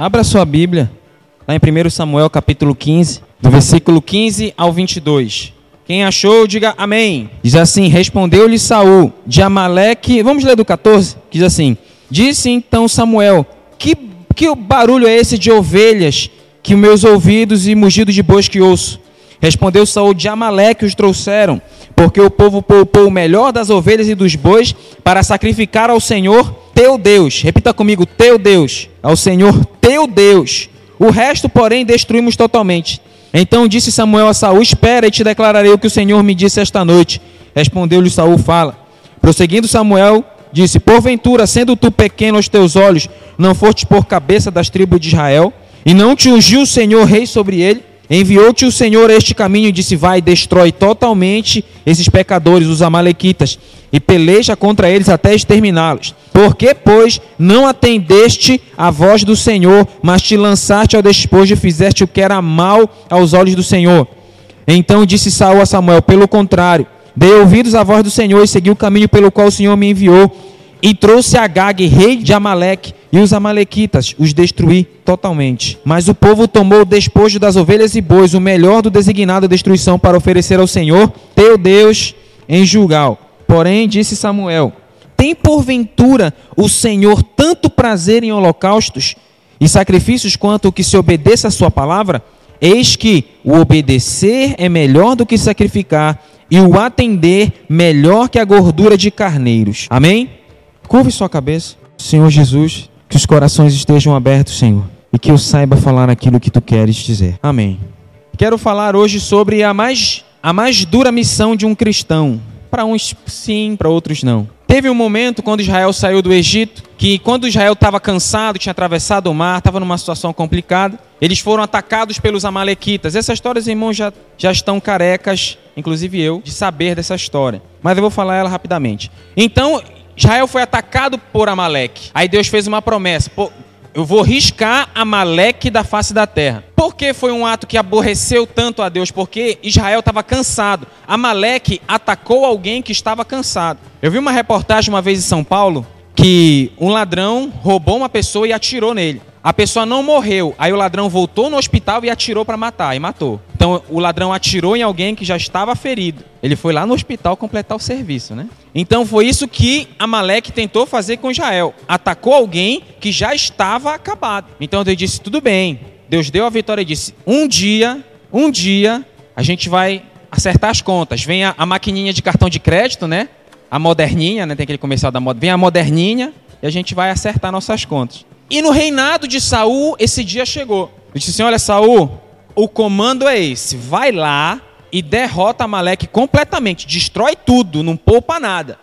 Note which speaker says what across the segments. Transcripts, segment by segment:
Speaker 1: Abra sua Bíblia, lá em 1 Samuel capítulo 15, do versículo 15 ao 22. Quem achou, diga amém. Diz assim: Respondeu-lhe Saul de Amaleque. Vamos ler do 14? Diz assim: Disse então Samuel: Que, que barulho é esse de ovelhas que meus ouvidos e mugido de bois que ouço? Respondeu Saul: De Amaleque os trouxeram, porque o povo poupou o melhor das ovelhas e dos bois para sacrificar ao Senhor teu Deus. Repita comigo: teu Deus. Ao Senhor teu Deus. O resto, porém, destruímos totalmente. Então disse Samuel a Saul: Espera e te declararei o que o Senhor me disse esta noite. Respondeu-lhe Saul: Fala. Prosseguindo Samuel, disse: Porventura, sendo tu pequeno aos teus olhos, não foste por cabeça das tribos de Israel, e não te ungiu o Senhor rei sobre ele? Enviou-te o Senhor este caminho e disse: Vai, destrói totalmente esses pecadores, os Amalequitas, e peleja contra eles até exterminá-los. Porque, pois, não atendeste à voz do Senhor, mas te lançaste ao despojo e fizeste o que era mal aos olhos do Senhor. Então disse Saul a Samuel: Pelo contrário, dei ouvidos à voz do Senhor e segui o caminho pelo qual o Senhor me enviou. E trouxe Agag, rei de Amaleque, e os amalequitas os destruí totalmente. Mas o povo tomou o despojo das ovelhas e bois, o melhor do designado destruição para oferecer ao Senhor, teu Deus, em Julgal. Porém, disse Samuel: Tem porventura o Senhor tanto prazer em holocaustos e sacrifícios quanto o que se obedeça a sua palavra? Eis que o obedecer é melhor do que sacrificar, e o atender melhor que a gordura de carneiros. Amém? Curve sua cabeça. Senhor Jesus, que os corações estejam abertos, Senhor, e que eu saiba falar aquilo que tu queres dizer. Amém. Quero falar hoje sobre a mais, a mais dura missão de um cristão. Para uns sim, para outros não. Teve um momento quando Israel saiu do Egito, que quando Israel estava cansado, tinha atravessado o mar, estava numa situação complicada, eles foram atacados pelos amalequitas. Essas histórias, irmãos, já, já estão carecas, inclusive eu, de saber dessa história. Mas eu vou falar ela rapidamente. Então, Israel foi atacado por Amaleque. Aí Deus fez uma promessa: eu vou riscar Amaleque da face da terra. Por que foi um ato que aborreceu tanto a Deus? Porque Israel estava cansado. Amaleque atacou alguém que estava cansado. Eu vi uma reportagem uma vez em São Paulo que um ladrão roubou uma pessoa e atirou nele. A pessoa não morreu. Aí o ladrão voltou no hospital e atirou para matar, e matou. Então o ladrão atirou em alguém que já estava ferido. Ele foi lá no hospital completar o serviço, né? Então foi isso que Amaleque tentou fazer com Israel. Atacou alguém que já estava acabado. Então Deus disse: tudo bem. Deus deu a vitória e disse: um dia, um dia, a gente vai acertar as contas. Vem a, a maquininha de cartão de crédito, né? A moderninha, né? Tem aquele comercial da moda. Vem a moderninha e a gente vai acertar nossas contas. E no reinado de Saul, esse dia chegou. Ele disse assim: Olha, Saul, o comando é esse: vai lá e derrota Amaleque completamente, destrói tudo, não poupa nada.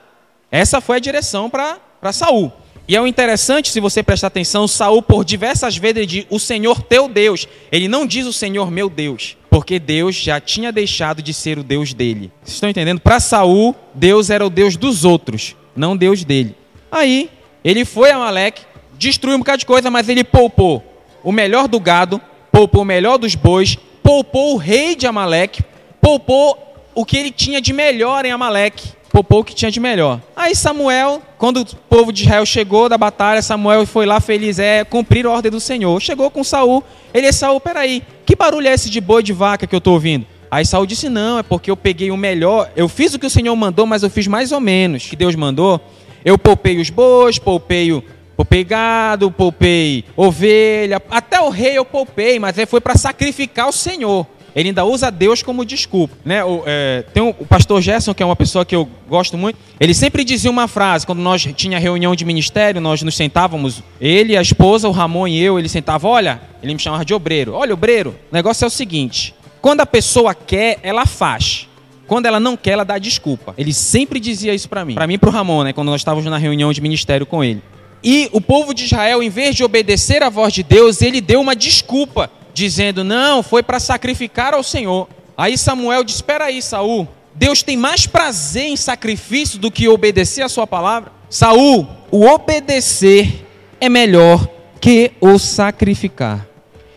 Speaker 1: Essa foi a direção para Saul. E é o interessante, se você prestar atenção, Saul por diversas vezes ele diz o Senhor teu Deus. Ele não diz o Senhor meu Deus, porque Deus já tinha deixado de ser o Deus dele. Vocês estão entendendo? Para Saul, Deus era o Deus dos outros, não Deus dele. Aí, ele foi a Amaleque, destruiu um bocado de coisa, mas ele poupou o melhor do gado, poupou o melhor dos bois, poupou o rei de Amaleque, poupou o que ele tinha de melhor em Amaleque, poupou o que tinha de melhor. Aí Samuel, quando o povo de Israel chegou da batalha, Samuel foi lá feliz, é cumprir a ordem do Senhor. Chegou com Saul, ele é Saul, peraí, que barulho é esse de boi de vaca que eu estou ouvindo? Aí Saul disse: Não, é porque eu peguei o melhor. Eu fiz o que o Senhor mandou, mas eu fiz mais ou menos que Deus mandou. Eu poupei os bois, poupei Poupei gado, poupei ovelha, até o rei eu poupei, mas foi para sacrificar o Senhor. Ele ainda usa Deus como desculpa. Né? O, é, tem o, o, pastor Gerson, que é uma pessoa que eu gosto muito, ele sempre dizia uma frase, quando nós tinha reunião de ministério, nós nos sentávamos, ele, a esposa, o Ramon e eu, ele sentava, olha, ele me chamava de obreiro. Olha, obreiro, o negócio é o seguinte, quando a pessoa quer, ela faz. Quando ela não quer, ela dá desculpa. Ele sempre dizia isso para mim. Para mim e para o Ramon, né, quando nós estávamos na reunião de ministério com ele. E o povo de Israel, em vez de obedecer à voz de Deus, ele deu uma desculpa, dizendo: Não, foi para sacrificar ao Senhor. Aí Samuel disse: Espera aí, Saul. Deus tem mais prazer em sacrifício do que obedecer a sua palavra? Saul, o obedecer é melhor que o sacrificar.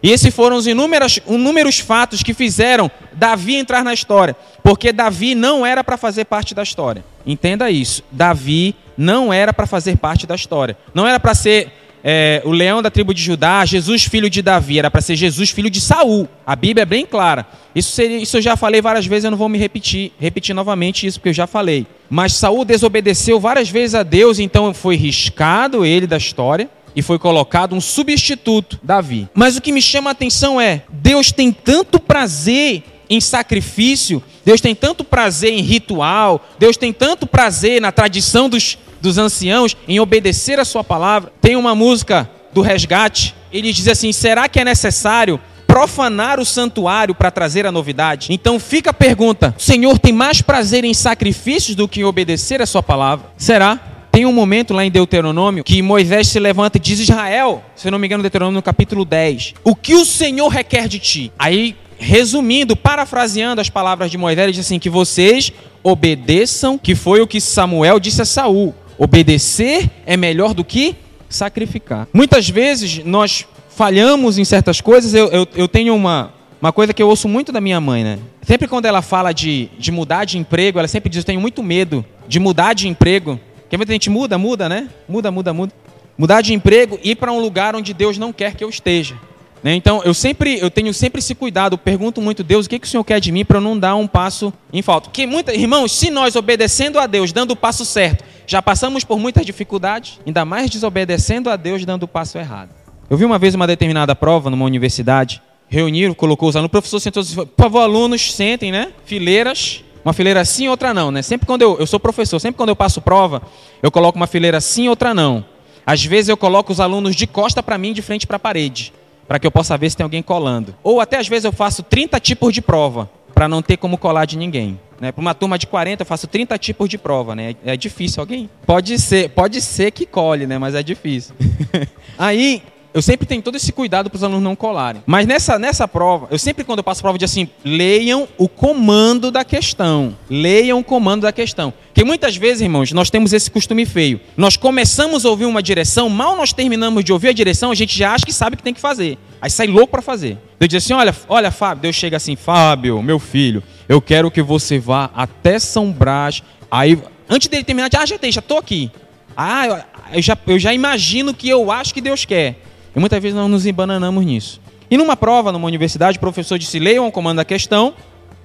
Speaker 1: E esses foram os inúmeros, inúmeros fatos que fizeram Davi entrar na história. Porque Davi não era para fazer parte da história. Entenda isso. Davi não era para fazer parte da história. Não era para ser é, o leão da tribo de Judá, Jesus filho de Davi, era para ser Jesus filho de Saul. A Bíblia é bem clara. Isso, seria, isso eu já falei várias vezes, eu não vou me repetir, repetir novamente isso porque eu já falei. Mas Saul desobedeceu várias vezes a Deus, então foi riscado ele da história e foi colocado um substituto, Davi. Mas o que me chama a atenção é: Deus tem tanto prazer em sacrifício, Deus tem tanto prazer em ritual, Deus tem tanto prazer na tradição dos, dos anciãos, em obedecer a Sua palavra. Tem uma música do resgate, ele diz assim: será que é necessário profanar o santuário para trazer a novidade? Então fica a pergunta: o Senhor tem mais prazer em sacrifícios do que em obedecer a Sua palavra? Será? Tem um momento lá em Deuteronômio que Moisés se levanta e diz: Israel, se não me engano, Deuteronômio no capítulo 10, o que o Senhor requer de ti? Aí resumindo, parafraseando as palavras de Moisés, ele diz assim: que vocês obedeçam, que foi o que Samuel disse a Saul. Obedecer é melhor do que sacrificar. Muitas vezes nós falhamos em certas coisas. Eu, eu, eu tenho uma, uma coisa que eu ouço muito da minha mãe, né? Sempre quando ela fala de, de mudar de emprego, ela sempre diz: Eu tenho muito medo de mudar de emprego. Porque muita gente muda, muda, né? Muda, muda, muda. Mudar de emprego e ir para um lugar onde Deus não quer que eu esteja. Né? Então, eu sempre, eu tenho sempre esse cuidado, eu pergunto muito, Deus, o que, que o Senhor quer de mim para eu não dar um passo em falta? Porque, muita, irmãos, se nós obedecendo a Deus, dando o passo certo, já passamos por muitas dificuldades, ainda mais desobedecendo a Deus, dando o passo errado. Eu vi uma vez uma determinada prova numa universidade, reuniram, colocou os alunos, o professor sentou, por favor, alunos, sentem, né? Fileiras, uma fileira sim, outra não, né? Sempre quando eu, eu sou professor, sempre quando eu passo prova, eu coloco uma fileira sim, outra não. Às vezes eu coloco os alunos de costa para mim, de frente para a parede para que eu possa ver se tem alguém colando. Ou até às vezes eu faço 30 tipos de prova, para não ter como colar de ninguém. Né? Para uma turma de 40, eu faço 30 tipos de prova. Né? É difícil alguém? Pode ser, pode ser que colhe, né? mas é difícil. Aí eu sempre tenho todo esse cuidado para os alunos não colarem. Mas nessa, nessa prova, eu sempre quando eu passo prova, eu digo assim, leiam o comando da questão. Leiam o comando da questão. Porque muitas vezes, irmãos, nós temos esse costume feio. Nós começamos a ouvir uma direção, mal nós terminamos de ouvir a direção, a gente já acha que sabe o que tem que fazer. Aí sai louco para fazer. Deus diz assim, olha, olha, Fábio, Deus chega assim, Fábio, meu filho, eu quero que você vá até São Brás. Aí, antes dele terminar, ah, já tem, já estou aqui. Ah, eu já, eu já imagino que eu acho que Deus quer. E muitas vezes nós nos embananamos nisso. E numa prova, numa universidade, o professor disse: leiam o comando da questão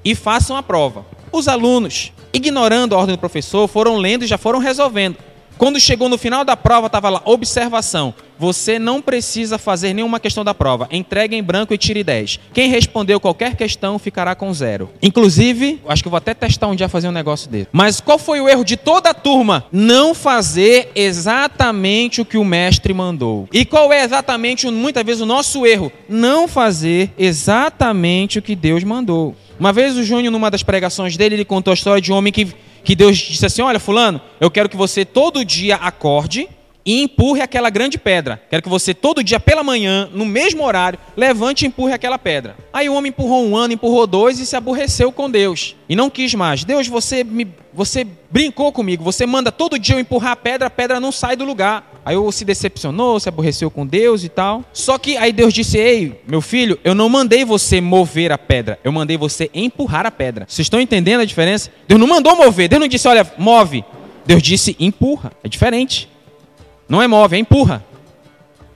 Speaker 1: e façam a prova. Os alunos, ignorando a ordem do professor, foram lendo e já foram resolvendo. Quando chegou no final da prova, estava lá, observação. Você não precisa fazer nenhuma questão da prova. Entregue em branco e tire 10. Quem respondeu qualquer questão ficará com zero. Inclusive, acho que vou até testar um dia fazer um negócio desse. Mas qual foi o erro de toda a turma? Não fazer exatamente o que o mestre mandou. E qual é exatamente, muitas vezes, o nosso erro? Não fazer exatamente o que Deus mandou. Uma vez o Júnior, numa das pregações dele, ele contou a história de um homem que que Deus disse assim: Olha, Fulano, eu quero que você todo dia acorde e empurre aquela grande pedra. Quero que você todo dia pela manhã, no mesmo horário, levante e empurre aquela pedra. Aí o homem empurrou um ano, empurrou dois e se aborreceu com Deus. E não quis mais. Deus, você me, você brincou comigo. Você manda todo dia eu empurrar a pedra, a pedra não sai do lugar. Aí eu se decepcionou, se aborreceu com Deus e tal. Só que aí Deus disse: Ei, meu filho, eu não mandei você mover a pedra, eu mandei você empurrar a pedra. Vocês estão entendendo a diferença? Deus não mandou mover, Deus não disse: Olha, move. Deus disse: empurra. É diferente. Não é move, é empurra.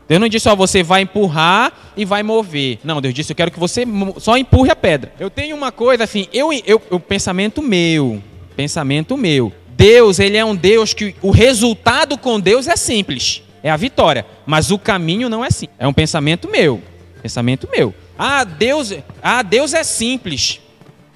Speaker 1: Deus não disse, ó, você vai empurrar e vai mover. Não, Deus disse, eu quero que você só empurre a pedra. Eu tenho uma coisa assim, eu, eu, o pensamento meu, pensamento meu. Deus, ele é um Deus que o resultado com Deus é simples, é a vitória, mas o caminho não é assim. É um pensamento meu, pensamento meu. Ah, Deus, ah, Deus é simples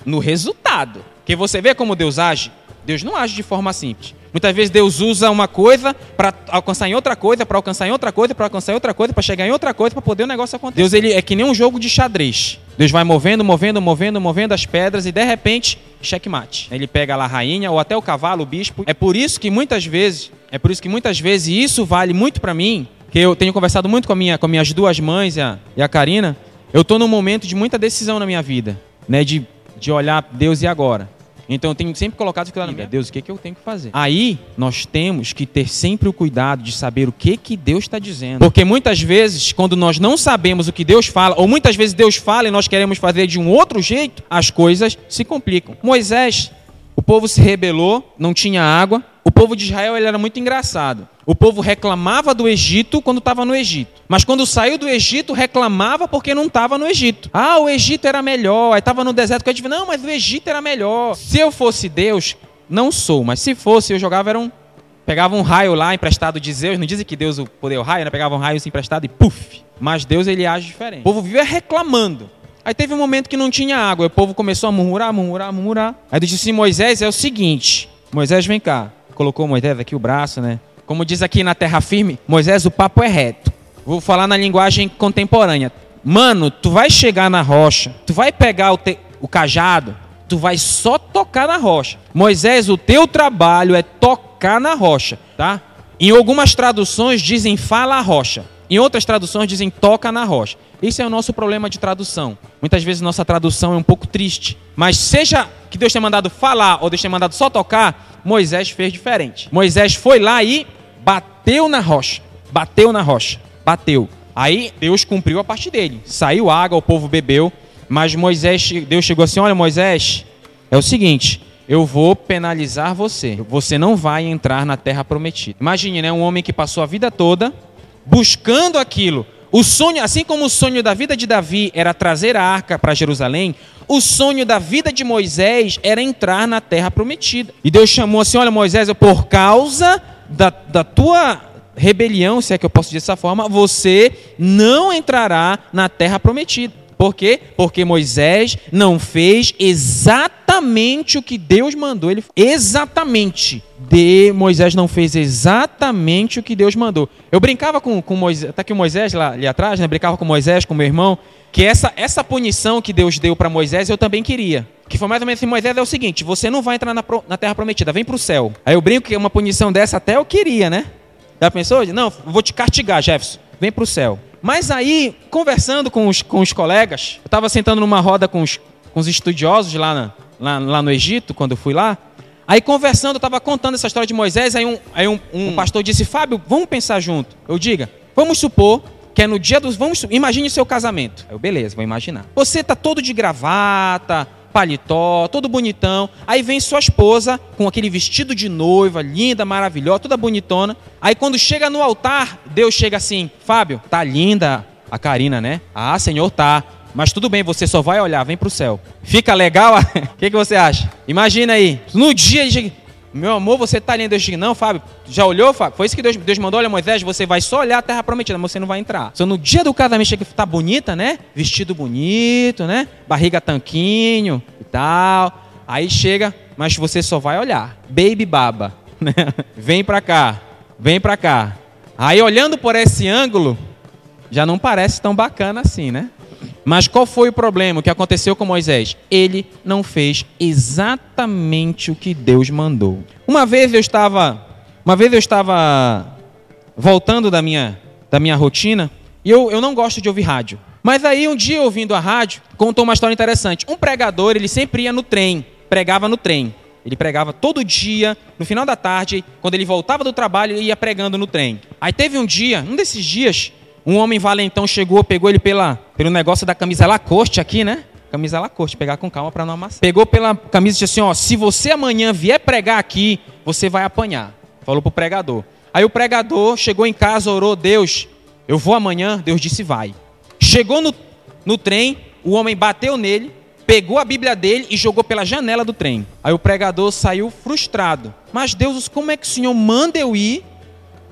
Speaker 1: no resultado. Que você vê como Deus age? Deus não age de forma simples. Muitas vezes Deus usa uma coisa para alcançar em outra coisa, para alcançar em outra coisa, para alcançar em outra coisa, para chegar em outra coisa, para poder o negócio acontecer. Deus ele é que nem um jogo de xadrez. Deus vai movendo, movendo, movendo, movendo as pedras e de repente, checkmate. Ele pega lá a rainha ou até o cavalo, o bispo. É por isso que muitas vezes, é por isso que muitas vezes isso vale muito para mim, que eu tenho conversado muito com, a minha, com minhas duas mães e a, e a Karina. Eu estou num momento de muita decisão na minha vida, né, de, de olhar Deus e agora. Então eu tenho sempre colocado aquilo na minha Deus, o que, que eu tenho que fazer? Aí nós temos que ter sempre o cuidado de saber o que, que Deus está dizendo. Porque muitas vezes, quando nós não sabemos o que Deus fala, ou muitas vezes Deus fala e nós queremos fazer de um outro jeito, as coisas se complicam. Moisés, o povo se rebelou, não tinha água. O povo de Israel ele era muito engraçado. O povo reclamava do Egito quando estava no Egito. Mas quando saiu do Egito, reclamava porque não estava no Egito. Ah, o Egito era melhor. Aí estava no deserto. Que eu não, mas o Egito era melhor. Se eu fosse Deus, não sou, mas se fosse, eu jogava era um. Pegava um raio lá emprestado de Zeus. Não dizem que Deus o poder o raio, né? Pegava um raio assim emprestado e puf. Mas Deus ele age diferente. O povo vivia reclamando. Aí teve um momento que não tinha água. o povo começou a murmurar, murmurar, murmurar. Aí disse: Moisés, é o seguinte. Moisés, vem cá. Colocou Moisés aqui o braço, né? Como diz aqui na terra firme, Moisés, o papo é reto. Vou falar na linguagem contemporânea. Mano, tu vai chegar na rocha, tu vai pegar o, te, o cajado, tu vai só tocar na rocha. Moisés, o teu trabalho é tocar na rocha, tá? Em algumas traduções dizem fala a rocha. Em outras traduções dizem toca na rocha. Esse é o nosso problema de tradução. Muitas vezes nossa tradução é um pouco triste. Mas seja que Deus tenha mandado falar ou Deus tenha mandado só tocar, Moisés fez diferente. Moisés foi lá e bateu na rocha. Bateu na rocha. Bateu. Aí Deus cumpriu a parte dele. Saiu água, o povo bebeu. Mas Moisés, Deus chegou assim: Olha, Moisés, é o seguinte. Eu vou penalizar você. Você não vai entrar na terra prometida. Imagine, né? Um homem que passou a vida toda buscando aquilo. O sonho, assim como o sonho da vida de Davi era trazer a arca para Jerusalém, o sonho da vida de Moisés era entrar na terra prometida. E Deus chamou assim: Olha, Moisés, por causa da, da tua rebelião, se é que eu posso dizer dessa forma, você não entrará na terra prometida. Por quê? Porque Moisés não fez exatamente o que Deus mandou ele. Exatamente. De Moisés não fez exatamente o que Deus mandou. Eu brincava com, com Moisés, tá aqui o Moisés lá ali atrás, né? Brincava com Moisés, com meu irmão, que essa, essa punição que Deus deu para Moisés eu também queria. Que foi mais ou menos assim: Moisés é o seguinte, você não vai entrar na, na terra prometida, vem para o céu. Aí eu brinco que uma punição dessa até eu queria, né? Já pensou? Não, vou te castigar, Jefferson. Vem para o céu. Mas aí, conversando com os, com os colegas, eu estava sentando numa roda com os, com os estudiosos lá, na, lá, lá, no Egito, quando eu fui lá. Aí, conversando, eu estava contando essa história de Moisés. Aí, um, aí um, um pastor disse: Fábio, vamos pensar junto. Eu diga, vamos supor que é no dia dos. Vamos, imagine o seu casamento. Eu, beleza, vou imaginar. Você tá todo de gravata, paletó, todo bonitão. Aí vem sua esposa com aquele vestido de noiva, linda, maravilhosa, toda bonitona. Aí quando chega no altar, Deus chega assim: Fábio, tá linda a Karina, né? Ah, Senhor, tá. Mas tudo bem, você só vai olhar, vem pro céu. Fica legal? O que, que você acha? Imagina aí. No dia de meu amor, você está ali em Deus. Não, Fábio, já olhou, Fábio? Foi isso que Deus, Deus mandou. Olha, Moisés, você vai só olhar a terra prometida, mas você não vai entrar. Só no dia do casamento chega que tá bonita, né? Vestido bonito, né? Barriga tanquinho e tal. Aí chega, mas você só vai olhar. Baby baba. Né? vem pra cá, vem pra cá. Aí olhando por esse ângulo, já não parece tão bacana assim, né? Mas qual foi o problema? Que aconteceu com Moisés? Ele não fez exatamente o que Deus mandou. Uma vez eu estava, uma vez eu estava voltando da minha, da minha rotina e eu, eu não gosto de ouvir rádio. Mas aí um dia ouvindo a rádio contou uma história interessante. Um pregador ele sempre ia no trem, pregava no trem. Ele pregava todo dia, no final da tarde, quando ele voltava do trabalho, ele ia pregando no trem. Aí teve um dia, um desses dias, um homem valentão chegou, pegou ele pela, pelo negócio da camisa Lacoste aqui, né? Camisa Lacoste, pegar com calma para não amassar. Pegou pela camisa e disse assim: ó, se você amanhã vier pregar aqui, você vai apanhar. Falou pro pregador. Aí o pregador chegou em casa, orou, Deus, eu vou amanhã. Deus disse: vai. Chegou no, no trem, o homem bateu nele, pegou a Bíblia dele e jogou pela janela do trem. Aí o pregador saiu frustrado. Mas Deus, como é que o Senhor manda eu ir?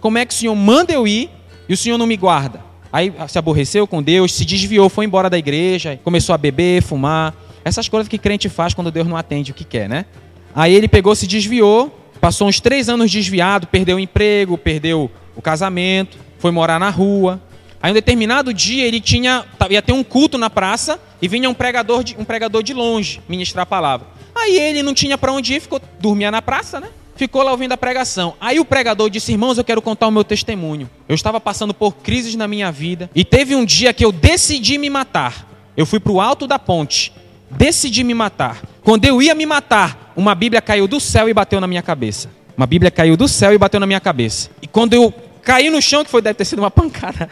Speaker 1: Como é que o Senhor manda eu ir e o Senhor não me guarda. Aí se aborreceu com Deus, se desviou, foi embora da igreja, começou a beber, fumar. Essas coisas que crente faz quando Deus não atende o que quer, né? Aí ele pegou, se desviou, passou uns três anos desviado, perdeu o emprego, perdeu o casamento, foi morar na rua. Aí um determinado dia ele tinha, ia ter um culto na praça e vinha um pregador de, um pregador de longe ministrar a palavra. Aí ele não tinha para onde ir, ficou dormia na praça, né? Ficou lá ouvindo a pregação. Aí o pregador disse: Irmãos, eu quero contar o meu testemunho. Eu estava passando por crises na minha vida e teve um dia que eu decidi me matar. Eu fui para o alto da ponte, decidi me matar. Quando eu ia me matar, uma Bíblia caiu do céu e bateu na minha cabeça. Uma Bíblia caiu do céu e bateu na minha cabeça. E quando eu caiu no chão, que foi, deve ter sido uma pancada.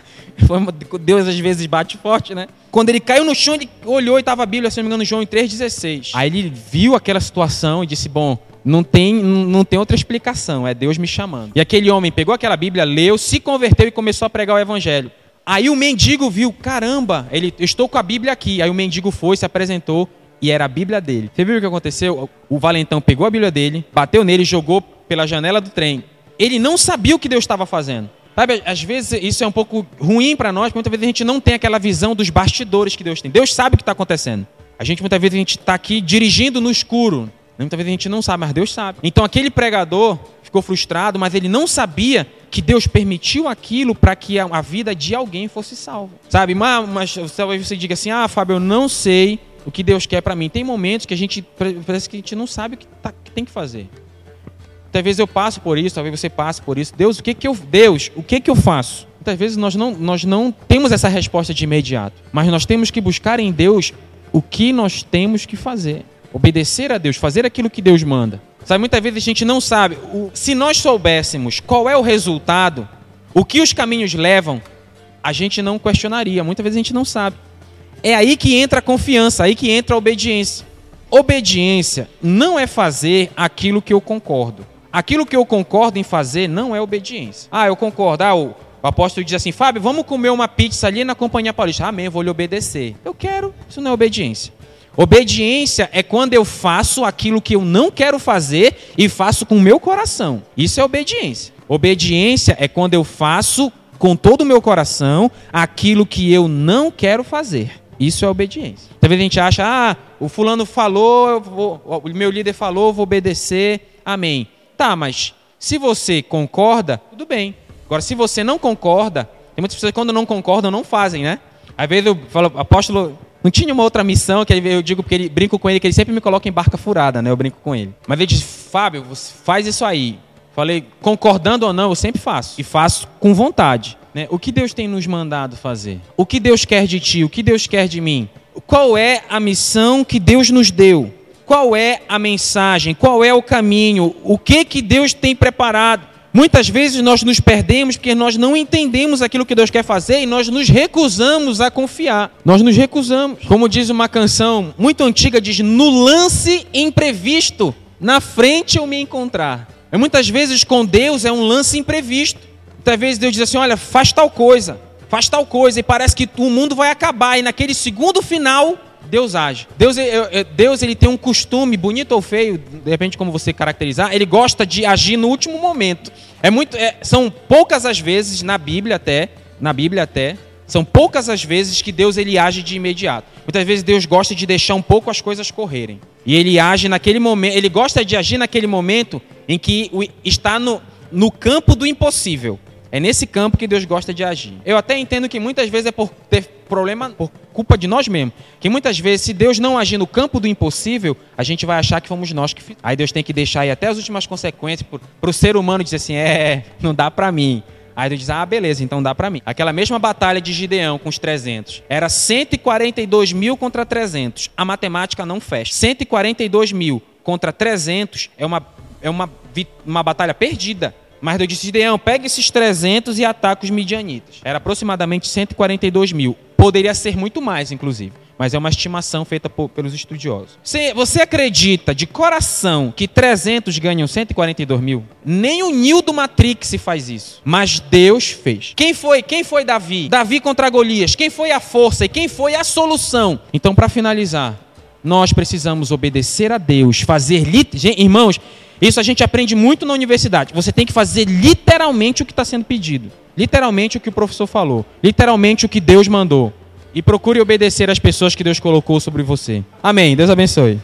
Speaker 1: Deus às vezes bate forte, né? Quando ele caiu no chão, ele olhou e estava a Bíblia, se não me engano, João 3,16. Aí ele viu aquela situação e disse: Bom, não tem, não tem outra explicação, é Deus me chamando. E aquele homem pegou aquela Bíblia, leu, se converteu e começou a pregar o Evangelho. Aí o mendigo viu, caramba, ele, eu estou com a Bíblia aqui. Aí o mendigo foi, se apresentou e era a Bíblia dele. Você viu o que aconteceu? O valentão pegou a Bíblia dele, bateu nele, jogou pela janela do trem. Ele não sabia o que Deus estava fazendo. Sabe, às vezes isso é um pouco ruim para nós, muitas vezes a gente não tem aquela visão dos bastidores que Deus tem. Deus sabe o que está acontecendo. A gente muitas vezes a gente está aqui dirigindo no escuro. Muitas vezes a gente não sabe, mas Deus sabe. Então aquele pregador ficou frustrado, mas ele não sabia que Deus permitiu aquilo para que a, vida de alguém fosse salva. Sabe? Mas, mas talvez você diga assim: ah, Fábio, eu não sei o que Deus quer para mim. Tem momentos que a gente parece que a gente não sabe o que, tá, que tem que fazer. Talvez eu passe por isso, talvez você passe por isso. Deus, o que que eu, Deus, o que que eu faço? Muitas vezes nós não, nós não temos essa resposta de imediato, mas nós temos que buscar em Deus o que nós temos que fazer. Obedecer a Deus, fazer aquilo que Deus manda. Sabe, muitas vezes a gente não sabe. O, se nós soubéssemos qual é o resultado, o que os caminhos levam, a gente não questionaria. Muitas vezes a gente não sabe. É aí que entra a confiança, aí que entra a obediência. Obediência não é fazer aquilo que eu concordo. Aquilo que eu concordo em fazer não é obediência. Ah, eu concordo. Ah, o, apóstolo diz assim: Fábio, vamos comer uma pizza ali na Companhia Paulista. Amém, eu vou lhe obedecer. Eu quero. Isso não é obediência. Obediência é quando eu faço aquilo que eu não quero fazer e faço com o meu coração. Isso é obediência. Obediência é quando eu faço com todo o meu coração aquilo que eu não quero fazer. Isso é obediência. Talvez a gente acha, ah, o fulano falou, vou, o meu líder falou, vou obedecer, amém. Tá, mas se você concorda, tudo bem. Agora, se você não concorda, tem muitas pessoas que quando não concordam não fazem, né? Às vezes eu falo, apóstolo, não tinha uma outra missão que eu digo porque ele brinco com ele que ele sempre me coloca em barca furada, né? Eu brinco com ele. Mas ele diz: "Fábio, você faz isso aí". Falei: "Concordando ou não, eu sempre faço e faço com vontade". Né? O que Deus tem nos mandado fazer? O que Deus quer de ti? O que Deus quer de mim? Qual é a missão que Deus nos deu? qual é a mensagem, qual é o caminho, o que que Deus tem preparado. Muitas vezes nós nos perdemos porque nós não entendemos aquilo que Deus quer fazer e nós nos recusamos a confiar. Nós nos recusamos. Como diz uma canção muito antiga, diz: no lance imprevisto, na frente eu me encontrar. E muitas vezes com Deus é um lance imprevisto. Muitas vezes Deus diz assim: olha, faz tal coisa, faz tal coisa, e parece que o mundo vai acabar, e naquele segundo final Deus age. Deus, Deus ele tem um costume, bonito ou feio, de repente como você caracterizar, ele gosta de agir no último momento. É muito, é, são poucas as vezes na Bíblia até, na Bíblia até, são poucas as vezes que Deus ele age de imediato. Muitas vezes Deus gosta de deixar um pouco as coisas correrem. E ele age naquele momento, ele gosta de agir naquele momento em que está no, no campo do impossível. É nesse campo que Deus gosta de agir. Eu até entendo que muitas vezes é por ter problema, por culpa de nós mesmos. Que muitas vezes, se Deus não agir no campo do impossível, a gente vai achar que fomos nós que fizemos. Aí Deus tem que deixar aí até as últimas consequências para o ser humano dizer assim: é, não dá para mim. Aí Deus diz: ah, beleza, então dá para mim. Aquela mesma batalha de Gideão com os 300 era 142 mil contra 300. A matemática não fecha. 142 mil contra 300 é uma, é uma, uma batalha perdida. Mas Deus disse: Gideão, pega esses 300 e ataca os midianitas. Era aproximadamente 142 mil. Poderia ser muito mais, inclusive. Mas é uma estimação feita por, pelos estudiosos. Se você acredita de coração que 300 ganham 142 mil? Nem o Nil do Matrix faz isso. Mas Deus fez. Quem foi? Quem foi Davi? Davi contra Golias. Quem foi a força e quem foi a solução? Então, para finalizar, nós precisamos obedecer a Deus, fazer. Irmãos, isso a gente aprende muito na universidade. Você tem que fazer literalmente o que está sendo pedido. Literalmente o que o professor falou. Literalmente o que Deus mandou. E procure obedecer às pessoas que Deus colocou sobre você. Amém. Deus abençoe.